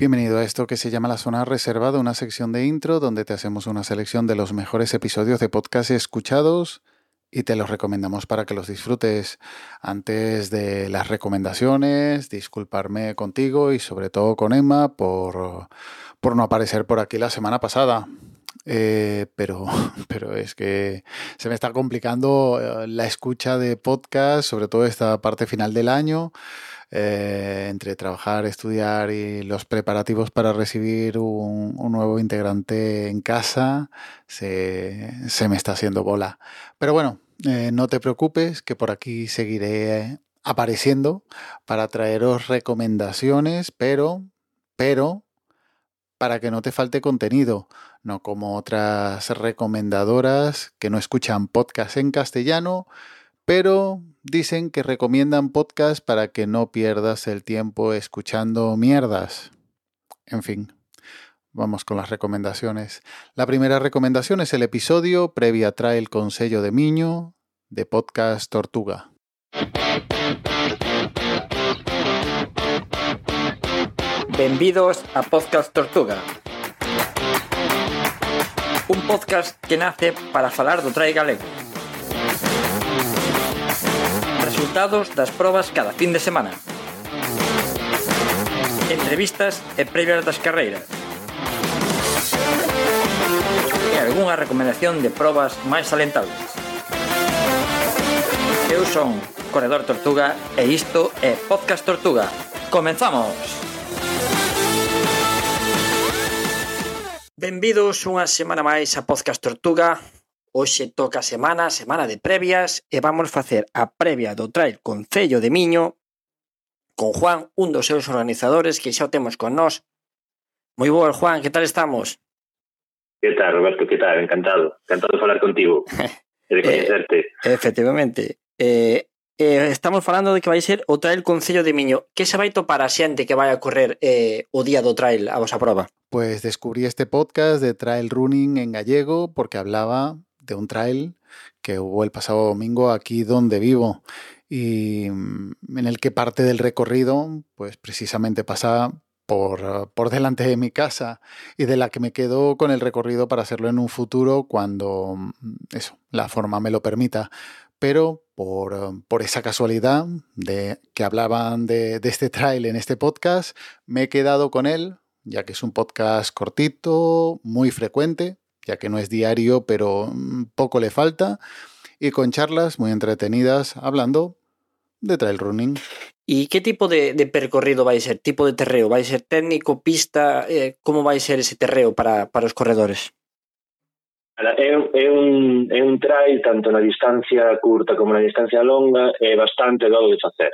Bienvenido a esto que se llama La Zona Reservada, una sección de intro donde te hacemos una selección de los mejores episodios de podcast escuchados y te los recomendamos para que los disfrutes. Antes de las recomendaciones, disculparme contigo y sobre todo con Emma por, por no aparecer por aquí la semana pasada. Eh, pero, pero es que se me está complicando eh, la escucha de podcast, sobre todo esta parte final del año. Eh, entre trabajar, estudiar y los preparativos para recibir un, nuevo integrante en casa, se, me está haciendo bola. Pero bueno, eh, no te preocupes, que por aquí seguiré apareciendo para traeros recomendaciones, pero, pero, para que no te falte contenido, no como otras recomendadoras que no escuchan podcast en castellano, pero dicen que recomiendan podcast para que no pierdas el tiempo escuchando mierdas. En fin, vamos con las recomendaciones. La primera recomendación es el episodio previa trae el Consejo de Miño de Podcast Tortuga. Bienvenidos a Podcast Tortuga. Un podcast que nace para falar do trai galego resultados das probas cada fin de semana. Entrevistas e previas das carreiras. E algunha recomendación de probas máis alentables. Eu son Corredor Tortuga e isto é Podcast Tortuga. ¡Comenzamos! Benvidos unha semana máis a Podcast Tortuga, Hoxe toca semana, semana de previas, e vamos facer a previa do Trail Concello de Miño con Juan, un dos seus organizadores que xa o temos con nós. Moi boa, Juan, que tal estamos? Que tal, Roberto, que tal? Encantado. Encantado de falar contigo e de coñecerte. Eh, efectivamente. Eh, eh, estamos falando de que vai ser o trail Concello de Miño. Que se vai topar a xente que vai a correr eh, o día do trail a vosa prova? Pues descubrí este podcast de trail running en gallego porque hablaba de un trail que hubo el pasado domingo aquí donde vivo y mm, en el que parte del recorrido pues precisamente pasa por, por, delante de mi casa y de la que me quedo con el recorrido para hacerlo en un futuro cuando mm, eso, la forma me lo permita. Pero por, por esa casualidad de que hablaban de, de este trail en este podcast, me he quedado con él, ya que es un podcast cortito, muy frecuente, ya que no es diario, pero mm, poco le falta, y con charlas muy entretenidas hablando de trail running. ¿Y qué tipo de, de percorrido va a ser? ¿Tipo de terreo? ¿Va a ser técnico, pista? Eh, ¿Cómo va a ser ese terreo para, para os corredores? É, é, un, é un trail tanto na distancia curta como na distancia longa é bastante dado de facer.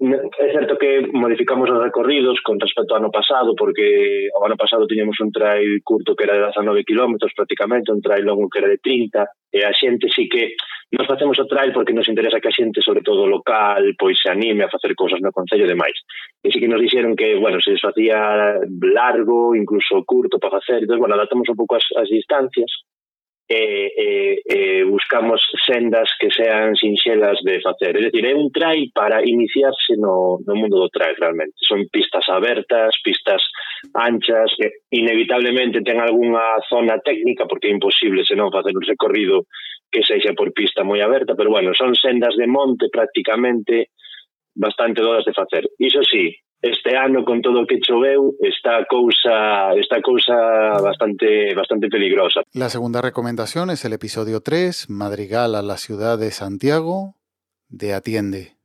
É certo que modificamos os recorridos con respecto ao ano pasado, porque o ano pasado tiñamos un trail curto que era de 19 km prácticamente, un trail longo que era de 30, e a xente sí que nos facemos o trail porque nos interesa que a xente, sobre todo local, pois se anime a facer cousas no Concello e demais. E sí que nos dixeron que, bueno, se les facía largo, incluso curto para facer, entón, bueno, adaptamos un pouco as, as distancias, e, e, eh, e eh, buscamos sendas que sean sinxelas de facer. É dicir, é un trail para iniciarse no, no mundo do trail realmente. Son pistas abertas, pistas anchas, que inevitablemente ten algunha zona técnica, porque é imposible senón facer un recorrido que sexa por pista moi aberta, pero bueno, son sendas de monte prácticamente, bastante dodas de facer. Iso sí, este ano con todo o que choveu está cousa esta cousa bastante bastante peligrosa. La segunda recomendación es el episodio 3, Madrigal a la ciudad de Santiago de Atiende.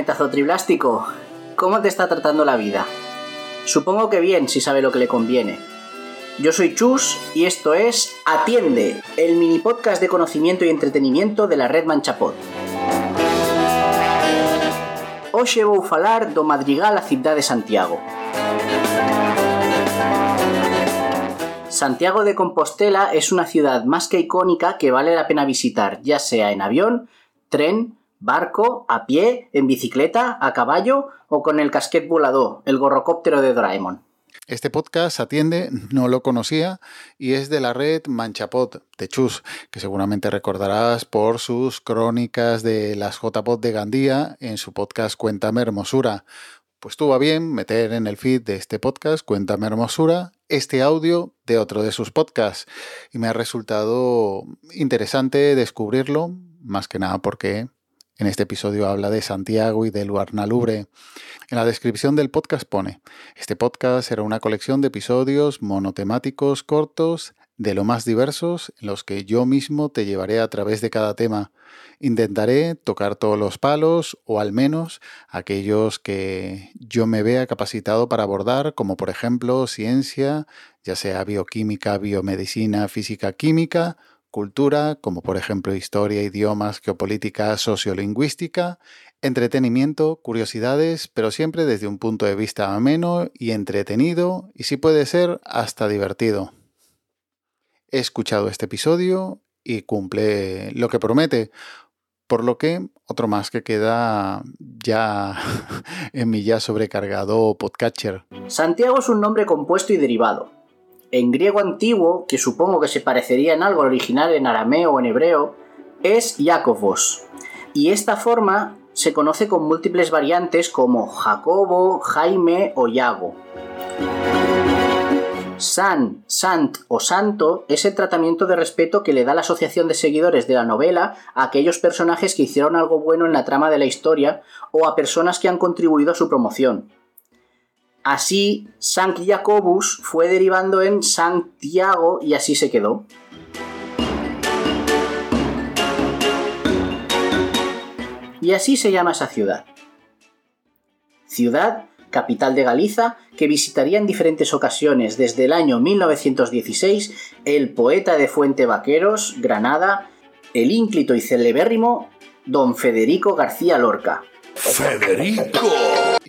Metazotriblástico. ¿Cómo te está tratando la vida? Supongo que bien si sabe lo que le conviene. Yo soy Chus y esto es Atiende, el mini podcast de conocimiento y entretenimiento de la red Manchapod. Hoxe vou falar do Madrigal a cidade de Santiago. Santiago de Compostela es una ciudad más que icónica que vale la pena visitar, ya sea en avión, tren, barco, a pie, en bicicleta, a caballo o con el casquet volador, el gorrocóptero de Doraemon. Este podcast atiende, no lo conocía, y es de la red Manchapod de Chus, que seguramente recordarás por sus crónicas de las JPod de Gandía en su podcast Cuéntame Hermosura. Pues tuvo a bien meter en el feed de este podcast Cuéntame Hermosura este audio de otro de sus podcasts y me ha resultado interesante descubrirlo, más que nada porque en este episodio habla de Santiago y de Luarnalubre. En la descripción del podcast pone, este podcast será una colección de episodios monotemáticos cortos de lo más diversos en los que yo mismo te llevaré a través de cada tema. Intentaré tocar todos los palos o al menos aquellos que yo me vea capacitado para abordar, como por ejemplo ciencia, ya sea bioquímica, biomedicina, física, química cultura, como por ejemplo historia, idiomas, geopolítica, sociolingüística, entretenimiento, curiosidades, pero siempre desde un punto de vista ameno y entretenido y si puede ser hasta divertido. He escuchado este episodio y cumple lo que promete, por lo que otro más que queda ya en mi ya sobrecargado podcatcher. Santiago es un nombre compuesto y derivado en griego antiguo, que supongo que se parecería en algo al original en arameo o en hebreo, es Jacobos. Y esta forma se conoce con múltiples variantes como Jacobo, Jaime o Yago. San, Sant o Santo es el tratamiento de respeto que le da la asociación de seguidores de la novela a aquellos personajes que hicieron algo bueno en la trama de la historia o a personas que han contribuido a su promoción. Así, Sankt Jacobus fue derivando en Santiago y así se quedó. Y así se llama esa ciudad. Ciudad, capital de Galiza, que visitaría en diferentes ocasiones desde el año 1916 el poeta de Fuente Vaqueros, Granada, el ínclito y celebérrimo don Federico García Lorca. ¡Federico!